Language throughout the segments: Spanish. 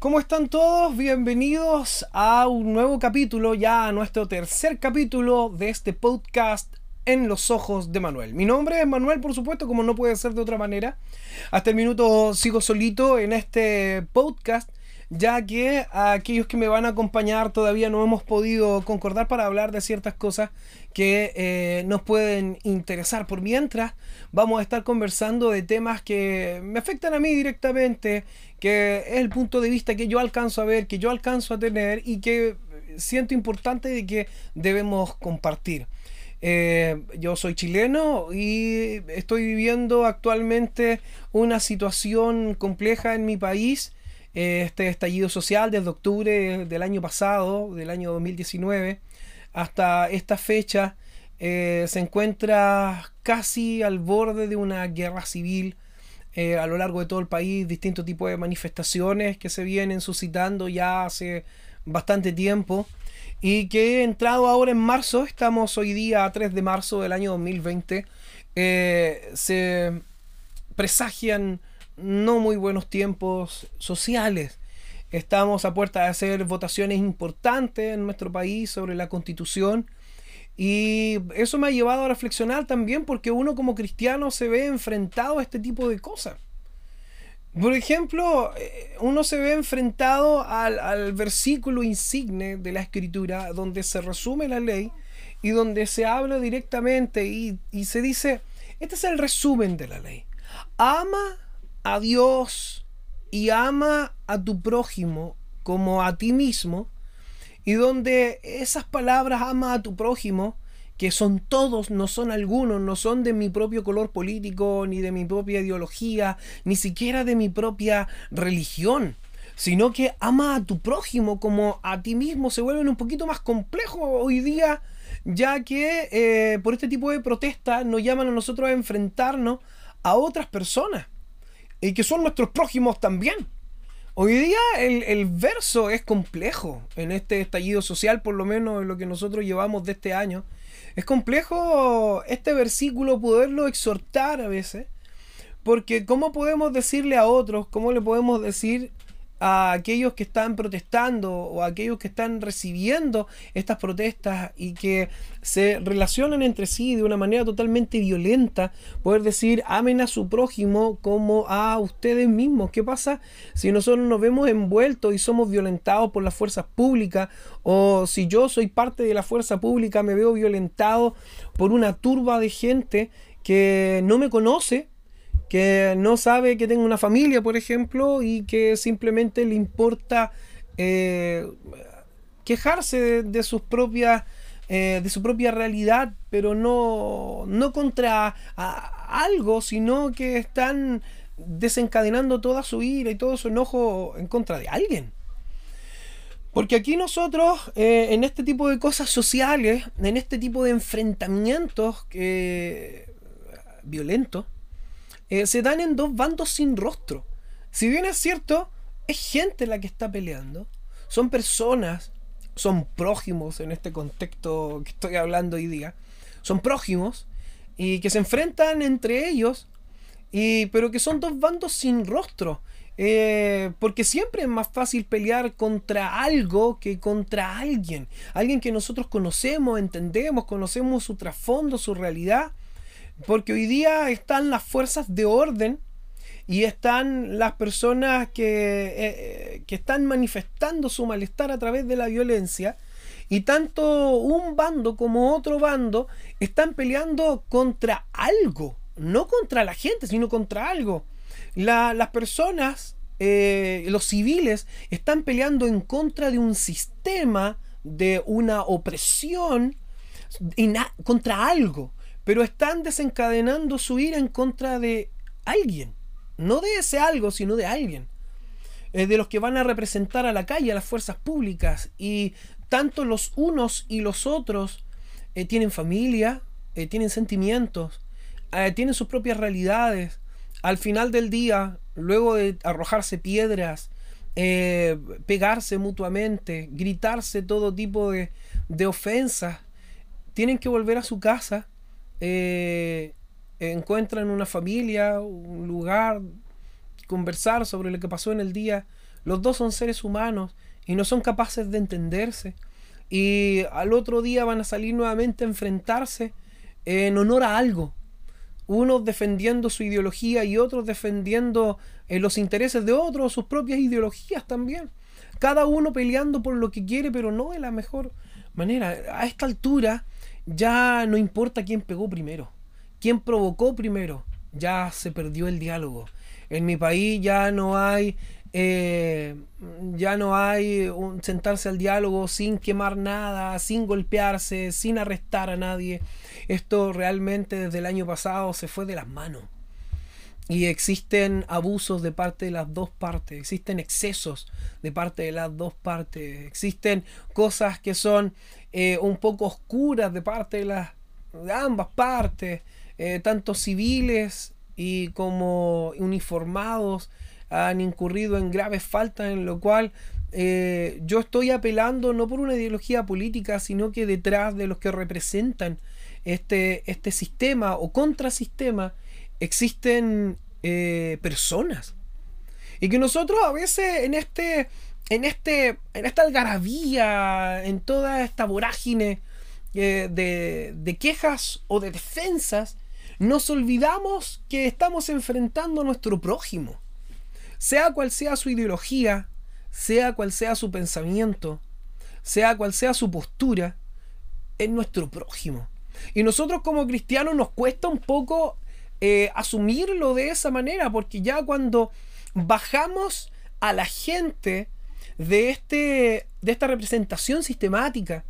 ¿Cómo están todos? Bienvenidos a un nuevo capítulo, ya a nuestro tercer capítulo de este podcast en los ojos de Manuel. Mi nombre es Manuel, por supuesto, como no puede ser de otra manera. Hasta el minuto sigo solito en este podcast ya que aquellos que me van a acompañar todavía no hemos podido concordar para hablar de ciertas cosas que eh, nos pueden interesar. Por mientras, vamos a estar conversando de temas que me afectan a mí directamente, que es el punto de vista que yo alcanzo a ver, que yo alcanzo a tener y que siento importante de que debemos compartir. Eh, yo soy chileno y estoy viviendo actualmente una situación compleja en mi país este estallido social desde octubre del año pasado, del año 2019, hasta esta fecha, eh, se encuentra casi al borde de una guerra civil eh, a lo largo de todo el país, distintos tipos de manifestaciones que se vienen suscitando ya hace bastante tiempo y que entrado ahora en marzo, estamos hoy día a 3 de marzo del año 2020, eh, se presagian no muy buenos tiempos sociales. Estamos a puerta de hacer votaciones importantes en nuestro país sobre la constitución. Y eso me ha llevado a reflexionar también porque uno como cristiano se ve enfrentado a este tipo de cosas. Por ejemplo, eh, uno se ve enfrentado al, versículo insigne de la escritura donde se resume la ley y donde se habla directamente y, y se dice, este es el resumen de la ley. Ama a Dios y ama a tu prójimo como a ti mismo, y donde esas palabras ama a tu prójimo, que son todos, no son algunos, no son de mi propio color político, ni de mi propia ideología, ni siquiera de mi propia religión, sino que ama a tu prójimo como a ti mismo, se vuelven un poquito más complejos hoy día, ya que eh, por este tipo de protestas nos llaman a nosotros a enfrentarnos a otras personas y que son nuestros prójimos también. Hoy día el, verso es complejo en este estallido social, por lo menos en lo que nosotros llevamos de este año. Es complejo este versículo poderlo exhortar a veces, porque ¿cómo podemos decirle a otros, cómo le podemos decir a aquellos que están protestando o a aquellos que están recibiendo estas protestas y que se relacionan entre sí de una manera totalmente violenta, poder decir amen a su prójimo como a ustedes mismos. ¿Qué pasa si nosotros nos vemos envueltos y somos violentados por las fuerzas públicas o si yo soy parte de la fuerza pública me veo violentado por una turba de gente que no me conoce que no sabe que tengo una familia, por ejemplo, y que simplemente le importa eh, quejarse de, sus propias eh, de su propia realidad, pero no, no contra algo, sino que están desencadenando toda su ira y todo su enojo en contra de alguien. Porque aquí nosotros, eh, en este tipo de cosas sociales, en este tipo de enfrentamientos violentos, eh, se dan en dos bandos sin rostro. Si bien es cierto, es gente la que está peleando, son personas, son prójimos en este contexto que estoy hablando hoy día, son prójimos y que se enfrentan entre ellos, y, pero que son dos bandos sin rostro. Eh, porque siempre es más fácil pelear contra algo que contra alguien. Alguien que nosotros conocemos, entendemos, conocemos su trasfondo, su realidad. Porque hoy día están las fuerzas de orden y están las personas que, eh, eh, que están manifestando su malestar a través de la violencia. Y tanto un bando como otro bando están peleando contra algo, no contra la gente, sino contra algo. las personas, eh, los civiles, están peleando en contra de un sistema, de una opresión, contra algo pero están desencadenando su ira en contra de alguien. No de ese algo, sino de alguien. eh, de los que van a representar a la calle, a las fuerzas públicas. Y tanto los unos y los otros eh, tienen familia, eh, tienen sentimientos, tienen sus propias realidades. Al final del día, luego de arrojarse piedras, pegarse mutuamente, gritarse todo tipo de, de, ofensas, tienen que volver a su casa, encuentran una familia, un lugar conversar sobre lo que pasó en el día. Los dos son seres humanos y no son capaces de entenderse. Y al otro día van a salir nuevamente a enfrentarse en honor a algo. Unos defendiendo su ideología y otros defendiendo eh, los intereses de otros, sus propias ideologías también. Cada uno peleando por lo que quiere, pero no de la mejor manera. A esta altura ya no importa quién pegó primero, quién provocó primero. Ya se perdió el diálogo en mi país ya no hay eh, ya no hay un sentarse al diálogo sin quemar nada, sin golpearse, sin arrestar a nadie. Esto realmente desde el año pasado se fue de las manos. Y existen abusos de parte de las dos partes, existen excesos de parte de las dos partes, existen cosas que son eh, un poco oscuras de parte de, las, de ambas partes, eh, tanto civiles y como uniformados han incurrido en graves faltas, en lo cual eh, yo estoy apelando no por una ideología política, sino que detrás de los que representan este, este sistema o contrasistema existen personas. Y que nosotros a veces en este, en este, en esta algarabía, en toda esta vorágine eh, de, de quejas o de defensas, nos olvidamos que estamos enfrentando a nuestro prójimo. Sea cual sea su ideología, sea cual sea su pensamiento, sea cual sea su postura, es nuestro prójimo. Y nosotros como cristianos nos cuesta un poco eh, asumirlo de esa manera, porque ya cuando bajamos a la gente de, este, de esta representación sistemática,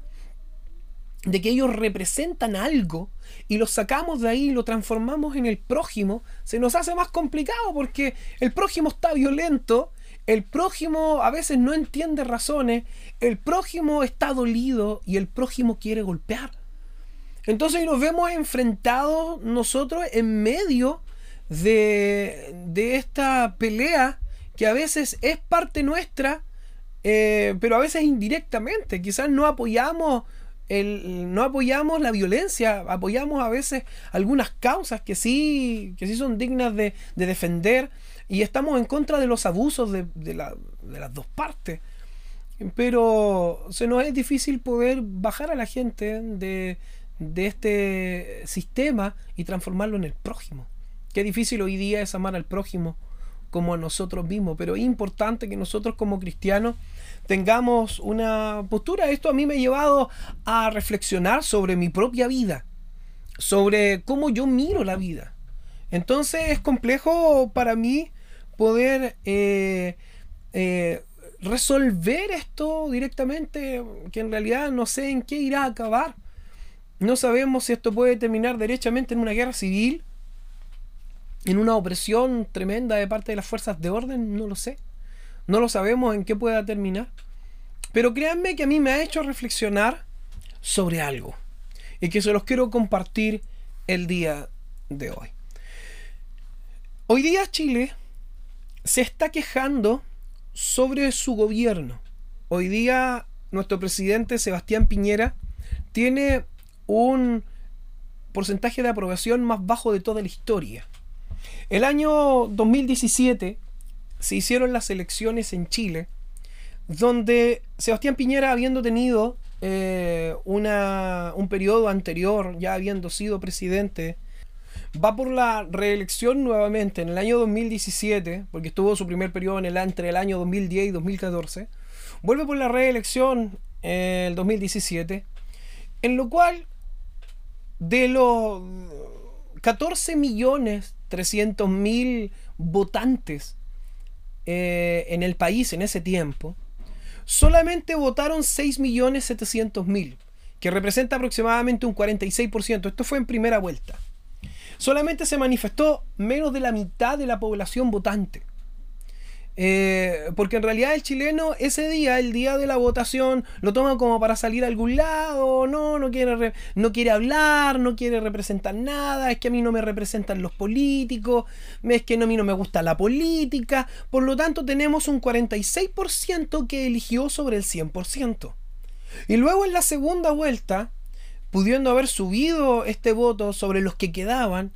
de que ellos representan algo y lo sacamos de ahí y lo transformamos en el prójimo, se nos hace más complicado porque el prójimo está violento, el prójimo a veces no entiende razones, el prójimo está dolido y el prójimo quiere golpear. Entonces nos vemos enfrentados nosotros en medio de, de esta pelea que a veces es parte nuestra, eh, pero a veces indirectamente. Quizás no apoyamos no apoyamos la violencia, apoyamos a veces algunas causas que sí, que sí son dignas de, defender y estamos en contra de los abusos de, las dos partes. Pero se nos es difícil poder bajar a la gente de, de este sistema y transformarlo en el prójimo. Qué difícil hoy día es amar al prójimo como a nosotros mismos, pero es importante que nosotros como cristianos tengamos una postura. Esto a mí me ha llevado a reflexionar sobre mi propia vida, sobre cómo yo miro la vida. Entonces es complejo para mí poder eh, eh, resolver esto directamente, que en realidad no sé en qué irá a acabar. No sabemos si esto puede terminar derechamente en una guerra civil en una opresión tremenda de parte de las fuerzas de orden, no lo sé. No lo sabemos en qué pueda terminar. Pero créanme que a mí me ha hecho reflexionar sobre algo y que se los quiero compartir el día de hoy. Hoy día Chile se está quejando sobre su gobierno. Hoy día nuestro presidente Sebastián Piñera tiene un porcentaje de aprobación más bajo de toda la historia. El año 2017 se hicieron las elecciones en Chile, donde Sebastián Piñera, habiendo tenido eh, una, un periodo anterior, ya habiendo sido presidente, va por la reelección nuevamente en el año 2017, porque estuvo su primer periodo en el, entre el año 2010 y 2014, vuelve por la reelección en el 2017, en lo cual de los 14 millones 300.000 votantes eh, en el país en ese tiempo, solamente votaron 6.700.000, que representa aproximadamente un 46%. Esto fue en primera vuelta. Solamente se manifestó menos de la mitad de la población votante. Eh, porque en realidad el chileno ese día, el día de la votación, lo toma como para salir a algún lado, no, no quiere, no quiere hablar, no quiere representar nada, es que a mí no me representan los políticos, es que a mí no me gusta la política, por lo tanto tenemos un 46% que eligió sobre el 100%. Y luego en la segunda vuelta, pudiendo haber subido este voto sobre los que quedaban,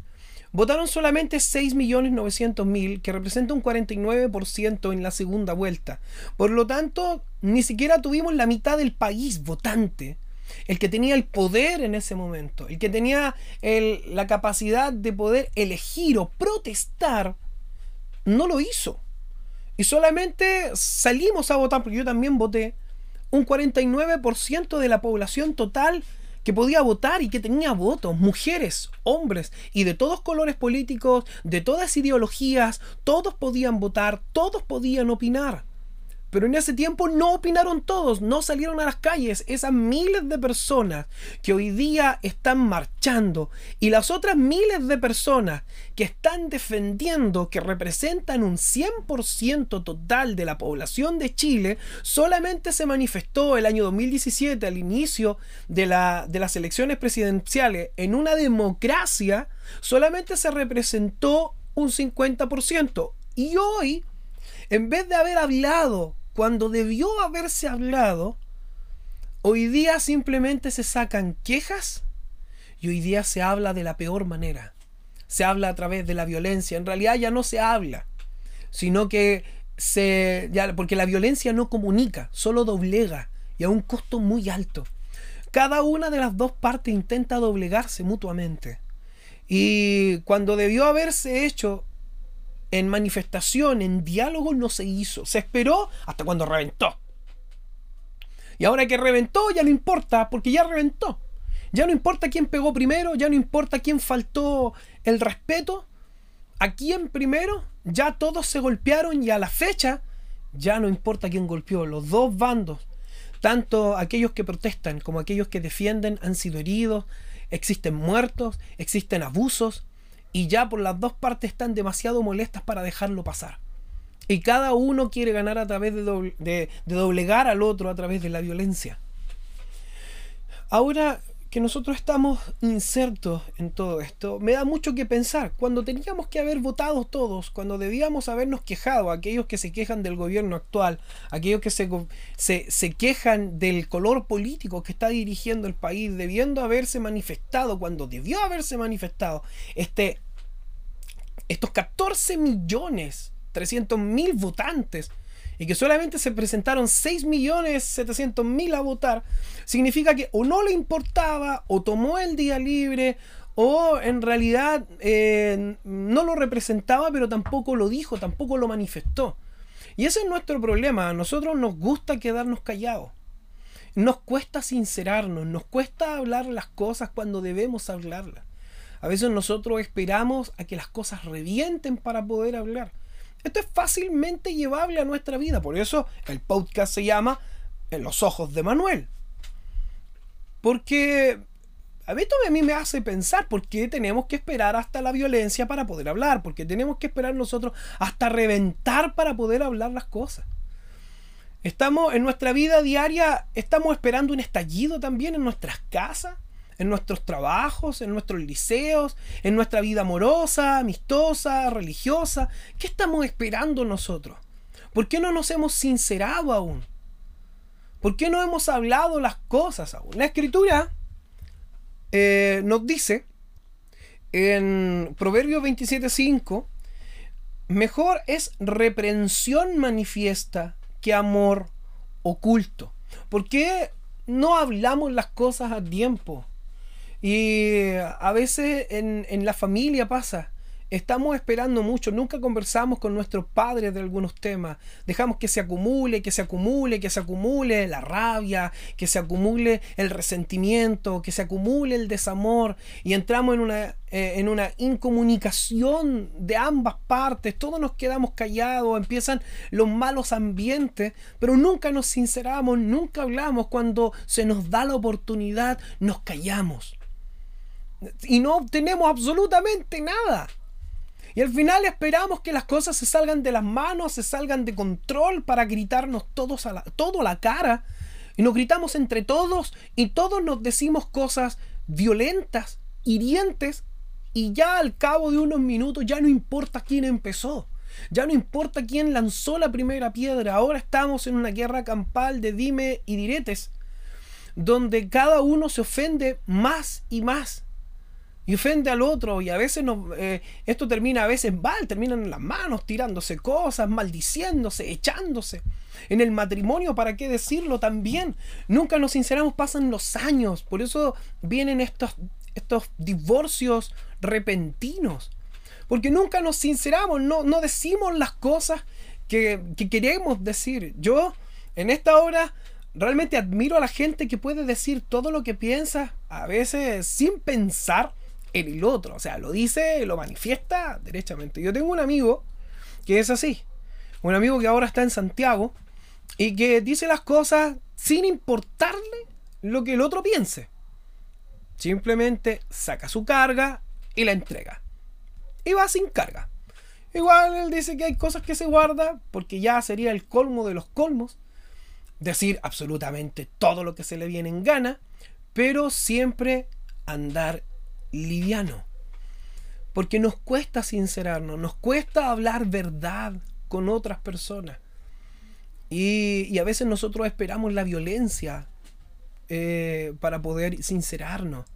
votaron solamente 6.900.000, que representa un 49% en la segunda vuelta. Por lo tanto, ni siquiera tuvimos la mitad del país votante. El que tenía el poder en ese momento, el que tenía la capacidad de poder elegir o protestar, no lo hizo. Y solamente salimos a votar, porque yo también voté, un 49% de la población total que podía votar y que tenía votos, mujeres, hombres y de todos colores políticos, de todas ideologías, todos podían votar, todos podían opinar. Pero en ese tiempo no opinaron todos, no salieron a las calles esas miles de personas que hoy día están marchando y las otras miles de personas que están defendiendo que representan un 100% total de la población de Chile, solamente se manifestó el año 2017 al inicio de, la, de las elecciones presidenciales en una democracia, solamente se representó un 50%. Y hoy, en vez de haber hablado cuando debió haberse hablado, hoy día simplemente se sacan quejas y hoy día se habla de la peor manera. Se habla a través de la violencia. En realidad ya no se habla, sino que se... Ya, porque la violencia no comunica, solo doblega y a un costo muy alto. Cada una de las dos partes intenta doblegarse mutuamente. Y cuando debió haberse hecho en manifestación, en diálogo, no se hizo. Se esperó hasta cuando reventó. Y ahora que reventó, ya no importa, porque ya reventó. Ya no importa quién pegó primero, ya no importa quién faltó el respeto. A quién primero, ya todos se golpearon y a la fecha ya no importa quién golpeó. Los dos bandos, tanto aquellos que protestan como aquellos que defienden, han sido heridos, existen muertos, existen abusos, y ya por las dos partes están demasiado molestas para dejarlo pasar. Y cada uno quiere ganar a través de, doblegar al otro a través de la violencia. Ahora que nosotros estamos insertos en todo esto, me da mucho que pensar. Cuando teníamos que haber votado todos, cuando debíamos habernos quejado, aquellos que se quejan del gobierno actual, aquellos que se, se quejan del color político que está dirigiendo el país, debiendo haberse manifestado, cuando debió haberse manifestado este estos 14 millones 300 mil votantes y que solamente se presentaron 6 millones 700 mil a votar, significa que o no le importaba o tomó el día libre o en realidad eh, no lo representaba pero tampoco lo dijo, tampoco lo manifestó. Y ese es nuestro problema, a nosotros nos gusta quedarnos callados. Nos cuesta sincerarnos, nos cuesta hablar las cosas cuando debemos hablarlas. A veces nosotros esperamos a que las cosas revienten para poder hablar. Esto es fácilmente llevable a nuestra vida. Por eso el podcast se llama En los ojos de Manuel. Porque a esto a mí me hace pensar por qué tenemos que esperar hasta la violencia para poder hablar. Porque tenemos que esperar nosotros hasta reventar para poder hablar las cosas. Estamos en nuestra vida diaria, estamos esperando un estallido también en nuestras casas en nuestros trabajos, en nuestros liceos, en nuestra vida amorosa, amistosa, religiosa. ¿Qué estamos esperando nosotros? ¿Por qué no nos hemos sincerado aún? ¿Por qué no hemos hablado las cosas aún? La escritura eh, nos dice en Proverbios 27.5, mejor es reprensión manifiesta que amor oculto. ¿Por qué no hablamos las cosas a tiempo? Y a veces en, en la familia pasa. Estamos esperando mucho, nunca conversamos con nuestros padres de algunos temas. Dejamos que se acumule, que se acumule, que se acumule la rabia, que se acumule el resentimiento, que se acumule el desamor y entramos en una, eh, en una incomunicación de ambas partes. Todos nos quedamos callados, empiezan los malos ambientes, pero nunca nos sinceramos, nunca hablamos. Cuando se nos da la oportunidad, nos callamos y no obtenemos absolutamente nada. Y al final esperamos que las cosas se salgan de las manos, se salgan de control para gritarnos todos a la, todo a la cara. Y nos gritamos entre todos y todos nos decimos cosas violentas, hirientes, y ya al cabo de unos minutos ya no importa quién empezó. Ya no importa quién lanzó la primera piedra. Ahora estamos en una guerra campal de dime y diretes, donde cada uno se ofende más y más y ofende al otro y a veces eh, esto termina a veces mal, terminan en las manos tirándose cosas, maldiciéndose, echándose. En el matrimonio, ¿para qué decirlo también? Nunca nos sinceramos, pasan los años, por eso vienen estos, estos divorcios repentinos, porque nunca nos sinceramos, no, no decimos las cosas que, que queremos decir. Yo en esta hora realmente admiro a la gente que puede decir todo lo que piensa, a veces sin pensar el otro. O sea, lo dice, lo manifiesta derechamente. Yo tengo un amigo que es así. Un amigo que ahora está en Santiago y que dice las cosas sin importarle lo que el otro piense. Simplemente saca su carga y la entrega. Y va sin carga. Igual él dice que hay cosas que se guarda porque ya sería el colmo de los colmos. Decir absolutamente todo lo que se le viene en gana, pero siempre andar liviano. Porque nos cuesta sincerarnos, nos cuesta hablar verdad con otras personas. Y, a veces nosotros esperamos la violencia eh, para poder sincerarnos.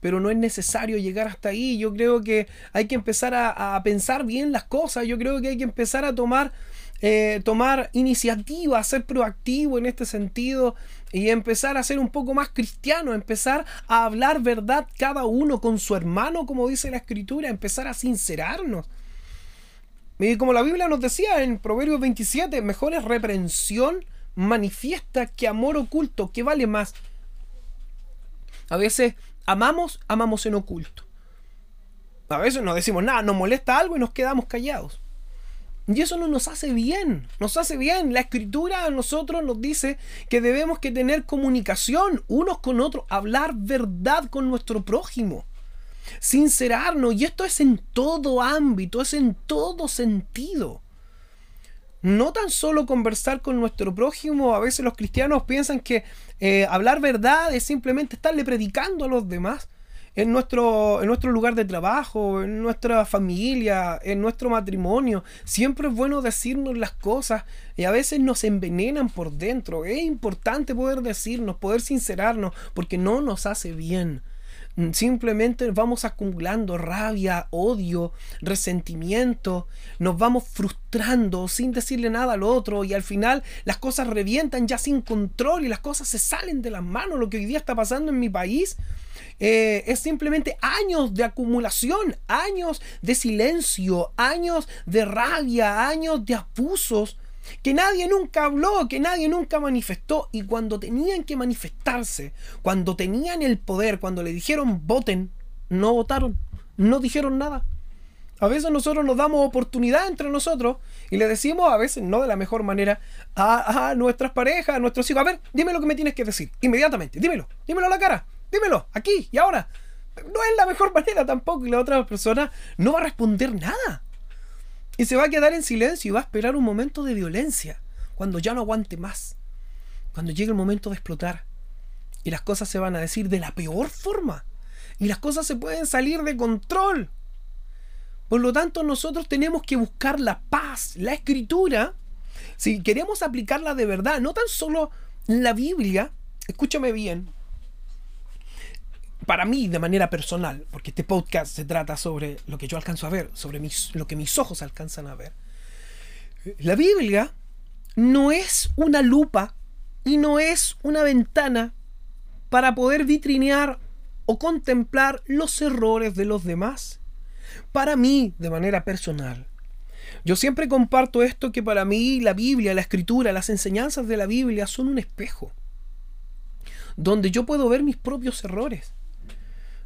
Pero no es necesario llegar hasta ahí. Yo creo que hay que empezar a, a pensar bien las cosas. Yo creo que hay que empezar a tomar eh, tomar iniciativa, ser proactivo en este sentido y empezar a ser un poco más cristiano, empezar a hablar verdad cada uno con su hermano, como dice la escritura, empezar a sincerarnos. Y como la Biblia nos decía en Proverbios 27, mejor es reprensión manifiesta que amor oculto, que vale más. A veces amamos, amamos en oculto. A veces no decimos nada, nos molesta algo y nos quedamos callados. Y eso no nos hace bien, nos hace bien. La escritura a nosotros nos dice que debemos que tener comunicación unos con otros, hablar verdad con nuestro prójimo, sincerarnos. Y esto es en todo ámbito, es en todo sentido. No tan solo conversar con nuestro prójimo, a veces los cristianos piensan que eh, hablar verdad es simplemente estarle predicando a los demás en nuestro, en nuestro lugar de trabajo, en nuestra familia, en nuestro matrimonio. Siempre es bueno decirnos las cosas y a veces nos envenenan por dentro. Es importante poder decirnos, poder sincerarnos, porque no nos hace bien. Simplemente vamos acumulando rabia, odio, resentimiento, nos vamos frustrando sin decirle nada al otro y al final las cosas revientan ya sin control y las cosas se salen de las manos. Lo que hoy día está pasando en mi país eh, es simplemente años de acumulación, años de silencio, años de rabia, años de abusos que nadie nunca habló, que nadie nunca manifestó. Y cuando tenían que manifestarse, cuando tenían el poder, cuando le dijeron voten, no votaron, no dijeron nada. A veces nosotros nos damos oportunidad entre nosotros y le decimos, a veces no de la mejor manera, a, a nuestras parejas, a nuestros hijos, a ver, dime lo que me tienes que decir, inmediatamente, dímelo, dímelo a la cara. Dímelo, aquí y ahora. No es la mejor manera tampoco y la otra persona no va a responder nada. Y se va a quedar en silencio y va a esperar un momento de violencia, cuando ya no aguante más, cuando llegue el momento de explotar. Y las cosas se van a decir de la peor forma. Y las cosas se pueden salir de control. Por lo tanto, nosotros tenemos que buscar la paz, la escritura. Si queremos aplicarla de verdad, no tan solo la Biblia, escúchame bien, para mí de manera personal, porque este podcast se trata sobre lo que yo alcanzo a ver, sobre mis, lo que mis ojos alcanzan a ver. La Biblia no es una lupa y no es una ventana para poder vitrinear o contemplar los errores de los demás. Para mí, de manera personal, yo siempre comparto esto que para mí la Biblia, la escritura, las enseñanzas de la Biblia son un espejo, donde yo puedo ver mis propios errores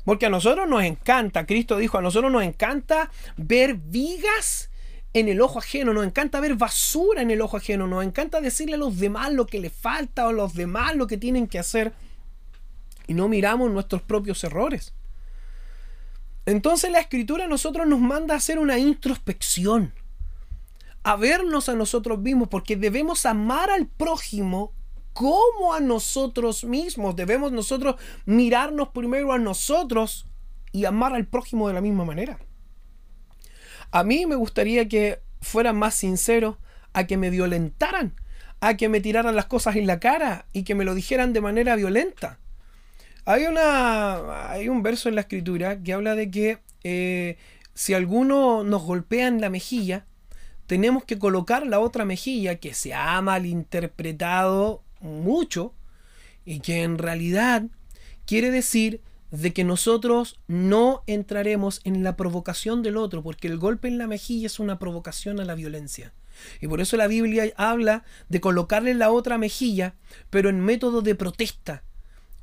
porque a nosotros nos encanta, Cristo dijo, a nosotros nos encanta ver vigas en el ojo ajeno, nos encanta ver basura en el ojo ajeno, nos encanta decirle a los demás lo que les falta o a los demás lo que tienen que hacer y no miramos nuestros propios errores. Entonces la escritura a nosotros nos manda a hacer una introspección, a vernos a nosotros mismos, porque debemos amar al prójimo como a nosotros mismos. Debemos nosotros mirarnos primero a nosotros y amar al prójimo de la misma manera. A mí me gustaría que fueran más sinceros a que me violentaran, a que me tiraran las cosas en la cara y que me lo dijeran de manera violenta. Hay, una, hay un verso en la escritura que habla de que eh, si alguno nos golpea en la mejilla, tenemos que colocar la otra mejilla que se ha malinterpretado mucho y que en realidad quiere decir de que nosotros no entraremos en la provocación del otro, porque el golpe en la mejilla es una provocación a la violencia. Y por eso la Biblia habla de colocarle la otra mejilla, pero en método de protesta,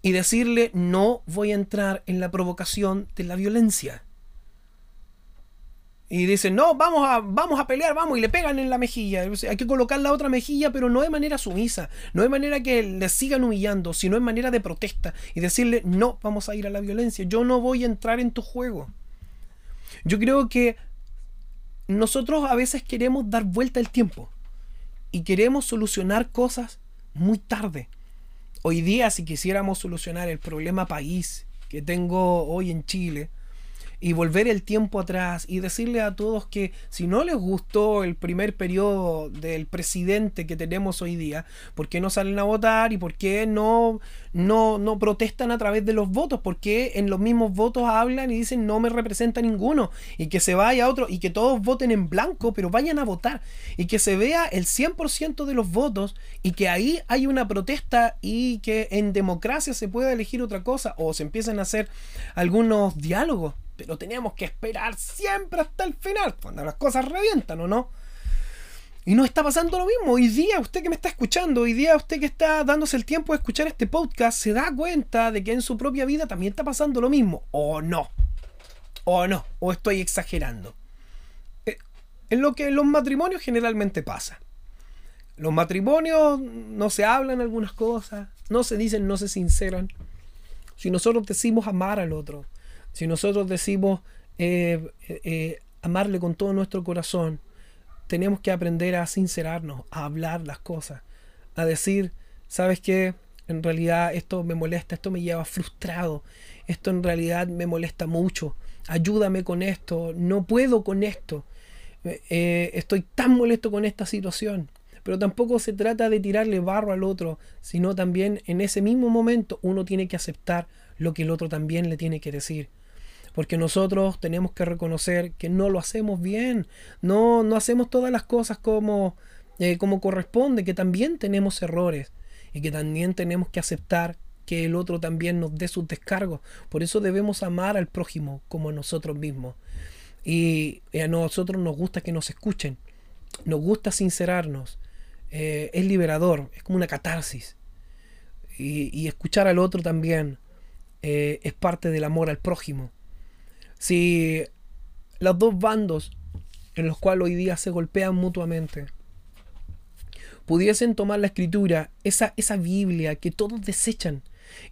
y decirle no voy a entrar en la provocación de la violencia. Y dicen, no, vamos a, vamos a pelear, vamos, y le pegan en la mejilla. Hay que colocar la otra mejilla, pero no de manera sumisa, no de manera que le sigan humillando, sino en manera de protesta y decirle, no, vamos a ir a la violencia, yo no voy a entrar en tu juego. Yo creo que nosotros a veces queremos dar vuelta al tiempo y queremos solucionar cosas muy tarde. Hoy día, si quisiéramos solucionar el problema país que tengo hoy en Chile, y volver el tiempo atrás y decirle a todos que si no les gustó el primer periodo del presidente que tenemos hoy día, ¿por qué no salen a votar y por qué no, no, no protestan a través de los votos? ¿Por qué en los mismos votos hablan y dicen no me representa ninguno y que se vaya otro y que todos voten en blanco, pero vayan a votar y que se vea el 100% de los votos y que ahí hay una protesta y que en democracia se pueda elegir otra cosa o se empiezan a hacer algunos diálogos? Pero teníamos que esperar siempre hasta el final, cuando las cosas revientan, ¿o no? Y no está pasando lo mismo. Hoy día, usted que me está escuchando, hoy día usted que está dándose el tiempo de escuchar este podcast, se da cuenta de que en su propia vida también está pasando lo mismo. O no. O no. O estoy exagerando. Eh, en lo que en los matrimonios generalmente pasa. Los matrimonios no se hablan algunas cosas, no se dicen, no se sinceran. Si nosotros decimos amar al otro, si nosotros decimos eh, eh, amarle con todo nuestro corazón, tenemos que aprender a sincerarnos, a hablar las cosas, a decir, ¿sabes qué? En realidad esto me molesta, esto me lleva frustrado, esto en realidad me molesta mucho, ayúdame con esto, no puedo con esto, eh, estoy tan molesto con esta situación. Pero tampoco se trata de tirarle barro al otro, sino también en ese mismo momento uno tiene que aceptar lo que el otro también le tiene que decir porque nosotros tenemos que reconocer que no lo hacemos bien, no, no hacemos todas las cosas como, eh, como corresponde, que también tenemos errores y que también tenemos que aceptar que el otro también nos dé sus descargos. Por eso debemos amar al prójimo como a nosotros mismos. Y, a nosotros nos gusta que nos escuchen, nos gusta sincerarnos. Eh, es liberador, es como una catarsis. Y, escuchar al otro también eh, es parte del amor al prójimo. Si los dos bandos en los cuales hoy día se golpean mutuamente pudiesen tomar la escritura, esa, esa Biblia que todos desechan,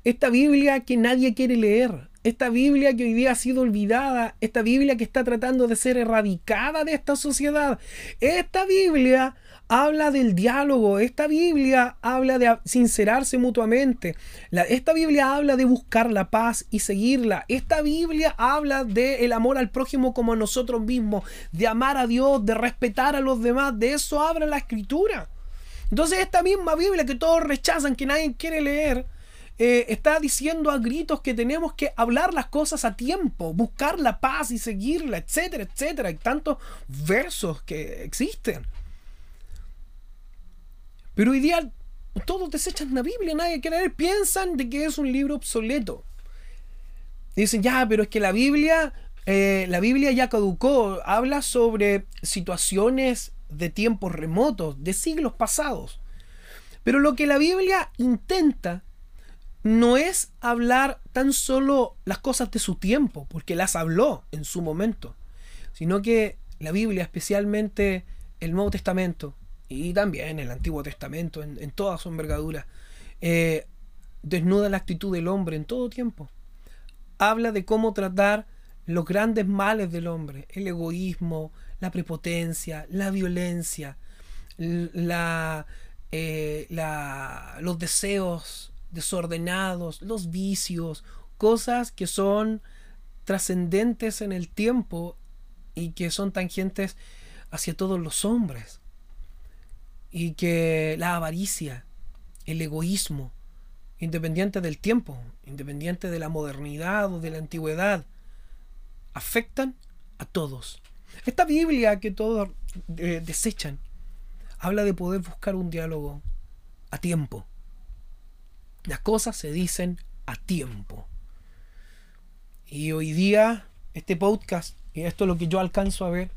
esta Biblia que nadie quiere leer, esta Biblia que hoy día ha sido olvidada, esta Biblia que está tratando de ser erradicada de esta sociedad, esta Biblia habla del diálogo, esta Biblia habla de sincerarse mutuamente, esta Biblia habla de buscar la paz y seguirla, esta Biblia habla el amor al prójimo como a nosotros mismos, de amar a Dios, de respetar a los demás, de eso habla la escritura. Entonces esta misma Biblia que todos rechazan, que nadie quiere leer, eh, está diciendo a gritos que tenemos que hablar las cosas a tiempo, buscar la paz y seguirla, etcétera, etcétera. Hay tantos versos que existen. Pero hoy día todos desechan la Biblia, nadie quiere leer, piensan de que es un libro obsoleto. dicen, ya, pero es que la Biblia, eh, la Biblia ya caducó, habla sobre situaciones de tiempos remotos, de siglos pasados. Pero lo que la Biblia intenta no es hablar tan solo las cosas de su tiempo, porque las habló en su momento, sino que la Biblia, especialmente el Nuevo Testamento, y también el Antiguo Testamento, en, toda su envergadura, eh, desnuda la actitud del hombre en todo tiempo. Habla de cómo tratar los grandes males del hombre, el egoísmo, la prepotencia, la violencia, la, eh, la, los deseos desordenados, los vicios, cosas que son trascendentes en el tiempo y que son tangentes hacia todos los hombres. Y que la avaricia, el egoísmo, independiente del tiempo, independiente de la modernidad o de la antigüedad, afectan a todos. Esta Biblia que todos eh, desechan habla de poder buscar un diálogo a tiempo. Las cosas se dicen a tiempo. Y hoy día, este podcast, y esto es lo que yo alcanzo a ver,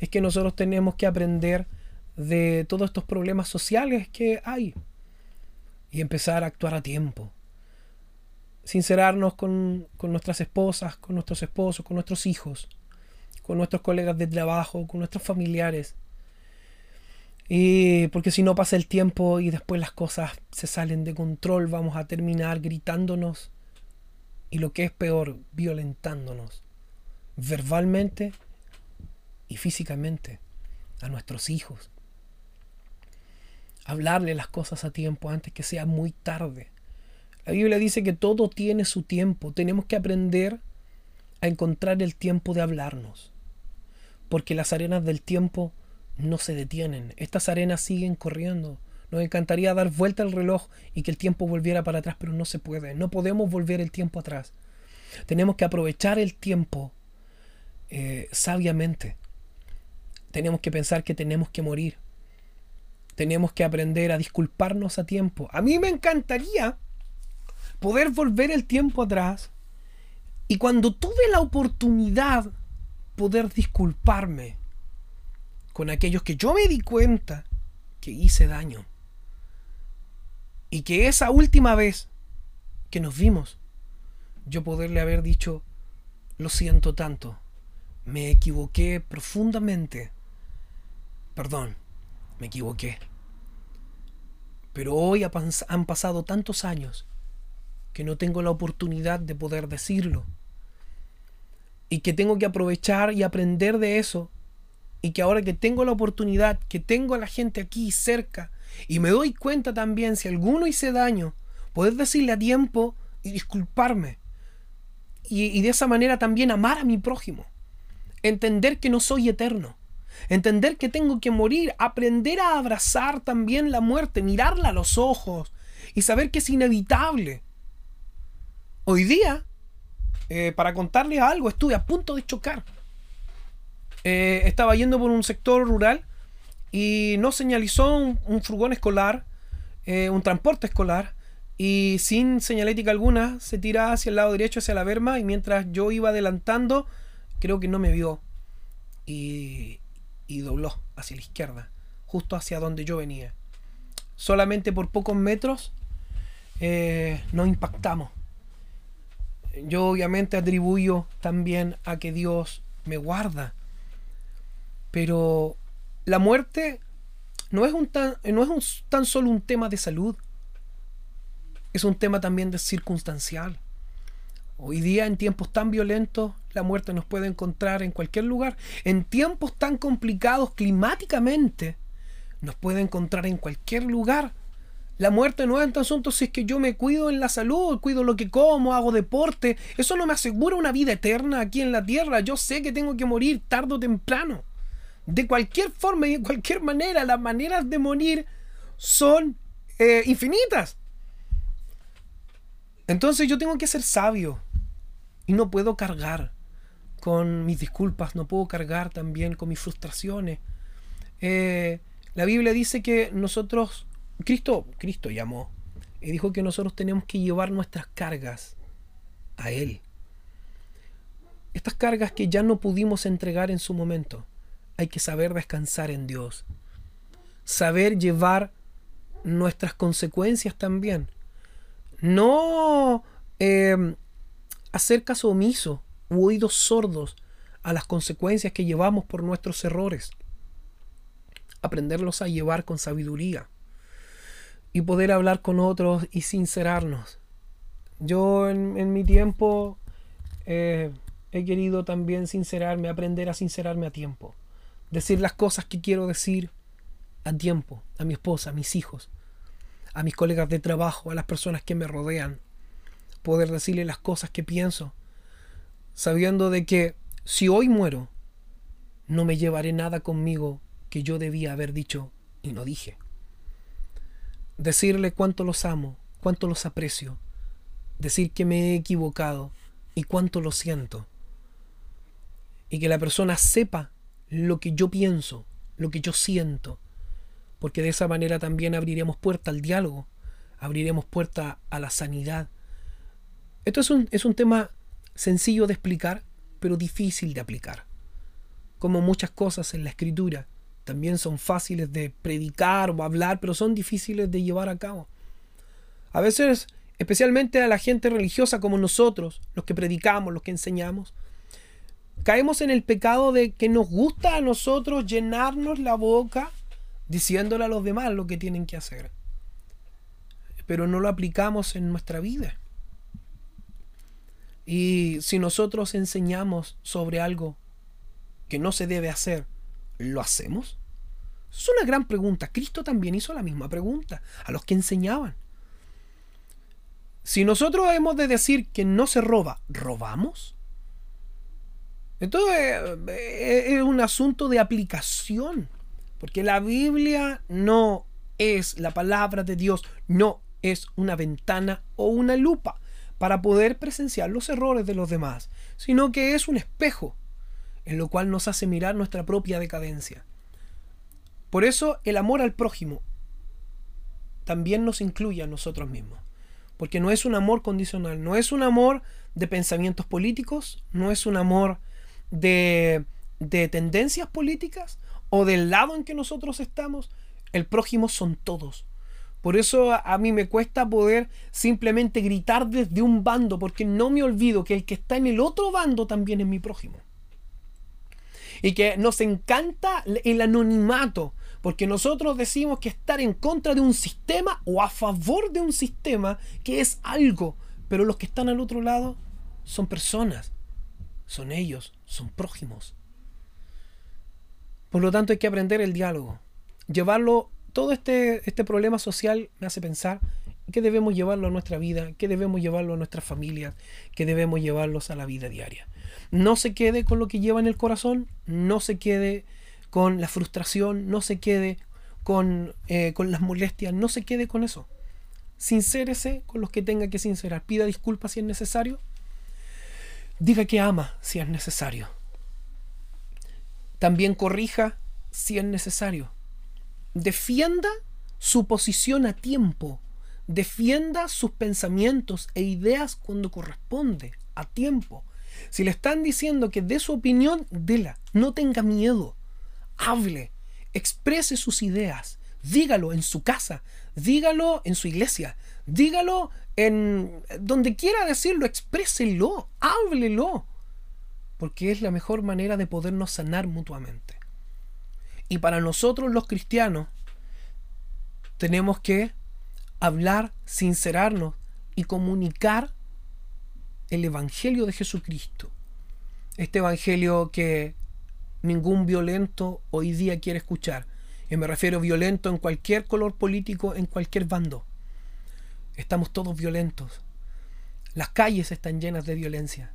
es que nosotros tenemos que aprender de todos estos problemas sociales que hay y empezar a actuar a tiempo. Sincerarnos con, con nuestras esposas, con nuestros esposos, con nuestros hijos, con nuestros colegas de trabajo, con nuestros familiares. Y porque si no pasa el tiempo y después las cosas se salen de control, vamos a terminar gritándonos y lo que es peor, violentándonos verbalmente y físicamente a nuestros hijos. Hablarle las cosas a tiempo antes que sea muy tarde. La Biblia dice que todo tiene su tiempo. Tenemos que aprender a encontrar el tiempo de hablarnos. Porque las arenas del tiempo no se detienen. Estas arenas siguen corriendo. Nos encantaría dar vuelta al reloj y que el tiempo volviera para atrás, pero no se puede. No podemos volver el tiempo atrás. Tenemos que aprovechar el tiempo eh, sabiamente. Tenemos que pensar que tenemos que morir. Tenemos que aprender a disculparnos a tiempo. A mí me encantaría poder volver el tiempo atrás y cuando tuve la oportunidad poder disculparme con aquellos que yo me di cuenta que hice daño. Y que esa última vez que nos vimos, yo poderle haber dicho, lo siento tanto, me equivoqué profundamente, perdón, me equivoqué. Pero hoy han pasado tantos años que no tengo la oportunidad de poder decirlo. Y que tengo que aprovechar y aprender de eso y que ahora que tengo la oportunidad, que tengo a la gente aquí cerca, y me doy cuenta también si alguno hice daño, poder decirle a tiempo y disculparme. Y, y de esa manera también amar a mi prójimo. Entender que no soy eterno. Entender que tengo que morir. Aprender a abrazar también la muerte. Mirarla a los ojos. Y saber que es inevitable. Hoy día, eh, para contarles algo, estuve a punto de chocar. Eh, estaba yendo por un sector rural y no señalizó un, furgón escolar, eh, un transporte escolar, y sin señalética alguna se tira hacia el lado derecho, hacia la berma, y mientras yo iba adelantando, creo que no me vio y, y dobló hacia la izquierda, justo hacia donde yo venía. Solamente por pocos metros eh, nos impactamos. Yo obviamente atribuyo también a que Dios me guarda pero la muerte no es, un tan, no es un, tan solo un tema de salud, es un tema también de circunstancial. Hoy día, en tiempos tan violentos, la muerte nos puede encontrar en cualquier lugar. En tiempos tan complicados climáticamente, nos puede encontrar en cualquier lugar. La muerte no es tan asunto si es que yo me cuido en la salud, cuido lo que como, hago deporte. Eso no me asegura una vida eterna aquí en la tierra. Yo sé que tengo que morir tarde o temprano de cualquier forma y de cualquier manera, las maneras de morir son eh, infinitas. Entonces yo tengo que ser sabio y no puedo cargar con mis disculpas, no puedo cargar también con mis frustraciones. Eh, la Biblia dice que nosotros, Cristo, Cristo llamó y dijo que nosotros tenemos que llevar nuestras cargas a Él. Estas cargas que ya no pudimos entregar en su momento hay que saber descansar en Dios. Saber llevar nuestras consecuencias también. No eh, hacer caso omiso oídos sordos a las consecuencias que llevamos por nuestros errores. Aprenderlos a llevar con sabiduría y poder hablar con otros y sincerarnos. Yo en, mi tiempo eh, he querido también sincerarme, aprender a sincerarme a tiempo. Decir las cosas que quiero decir a tiempo, a mi esposa, a mis hijos, a mis colegas de trabajo, a las personas que me rodean. Poder decirle las cosas que pienso, sabiendo de que si hoy muero, no me llevaré nada conmigo que yo debía haber dicho y no dije. Decirle cuánto los amo, cuánto los aprecio, decir que me he equivocado y cuánto lo siento. Y que la persona sepa lo que yo pienso, lo que yo siento, porque de esa manera también abriremos puerta al diálogo, abriremos puerta a la sanidad. Esto es un, es un tema sencillo de explicar, pero difícil de aplicar. Como muchas cosas en la escritura, también son fáciles de predicar o hablar, pero son difíciles de llevar a cabo. A veces, especialmente a la gente religiosa como nosotros, los que predicamos, los que enseñamos, caemos en el pecado de que nos gusta a nosotros llenarnos la boca diciéndole a los demás lo que tienen que hacer. Pero no lo aplicamos en nuestra vida. Y si nosotros enseñamos sobre algo que no se debe hacer, ¿lo hacemos? Es una gran pregunta. Cristo también hizo la misma pregunta a los que enseñaban. Si nosotros hemos de decir que no se roba, ¿robamos? Entonces eh, es un asunto de aplicación. Porque la Biblia no es la palabra de Dios, no es una ventana o una lupa para poder presenciar los errores de los demás, sino que es un espejo en lo cual nos hace mirar nuestra propia decadencia. Por eso el amor al prójimo también nos incluye a nosotros mismos, porque no es un amor condicional, no es un amor de pensamientos políticos, no es un amor de, de tendencias políticas o del lado en que nosotros estamos, el prójimo son todos. Por eso a, mí me cuesta poder simplemente gritar desde un bando, porque no me olvido que el que está en el otro bando también es mi prójimo. Y que nos encanta el anonimato, porque nosotros decimos que estar en contra de un sistema o a favor de un sistema que es algo, pero los que están al otro lado son personas, son ellos, son prójimos. Por lo tanto hay que aprender el diálogo. Llevarlo, todo este, este problema social me hace pensar que debemos llevarlo a nuestra vida, que debemos llevarlo a nuestras familias, que debemos llevarlos a la vida diaria. No se quede con lo que lleva en el corazón, no se quede con la frustración, no se quede con, eh, con las molestias, no se quede con eso. Sincérese con los que tenga que sincerar. Pida disculpas si es necesario Diga que ama si es necesario. También corrija si es necesario. Defienda su posición a tiempo. Defienda sus pensamientos e ideas cuando corresponde, a tiempo. Si le están diciendo que dé su opinión, déla. No tenga miedo. Hable. Exprese sus ideas. Dígalo en su casa. Dígalo en su iglesia. Dígalo en donde quiera decirlo, expréselo, háblelo, porque es la mejor manera de podernos sanar mutuamente. Y para nosotros los cristianos tenemos que hablar, sincerarnos y comunicar el Evangelio de Jesucristo. Este Evangelio que ningún violento hoy día quiere escuchar. Y me refiero violento en cualquier color político, en cualquier bando. Estamos todos violentos. Las calles están llenas de violencia.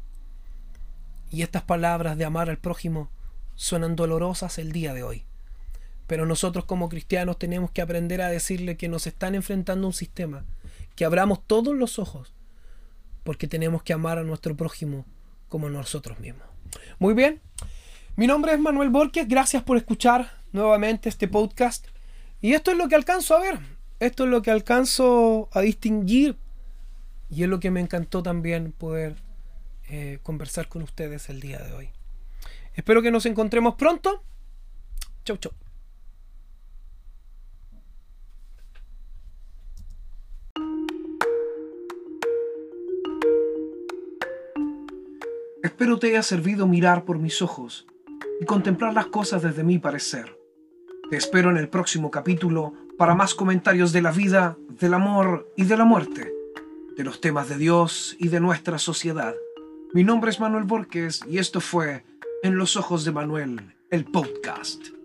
Y estas palabras de amar al prójimo suenan dolorosas el día de hoy. Pero nosotros como cristianos tenemos que aprender a decirle que nos están enfrentando un sistema, que abramos todos los ojos, porque tenemos que amar a nuestro prójimo como nosotros mismos. Muy bien, mi nombre es Manuel Borges, gracias por escuchar nuevamente este podcast. Y esto es lo que alcanzo a ver esto es lo que alcanzo a distinguir y es lo que me encantó también poder eh, conversar con ustedes el día de hoy. Espero que nos encontremos pronto. Chau, chau. Espero te haya servido mirar por mis ojos y contemplar las cosas desde mi parecer. Te espero en el próximo capítulo para más comentarios de la vida, del amor y de la muerte, de los temas de Dios y de nuestra sociedad. Mi nombre es Manuel Borges y esto fue En los ojos de Manuel, el podcast.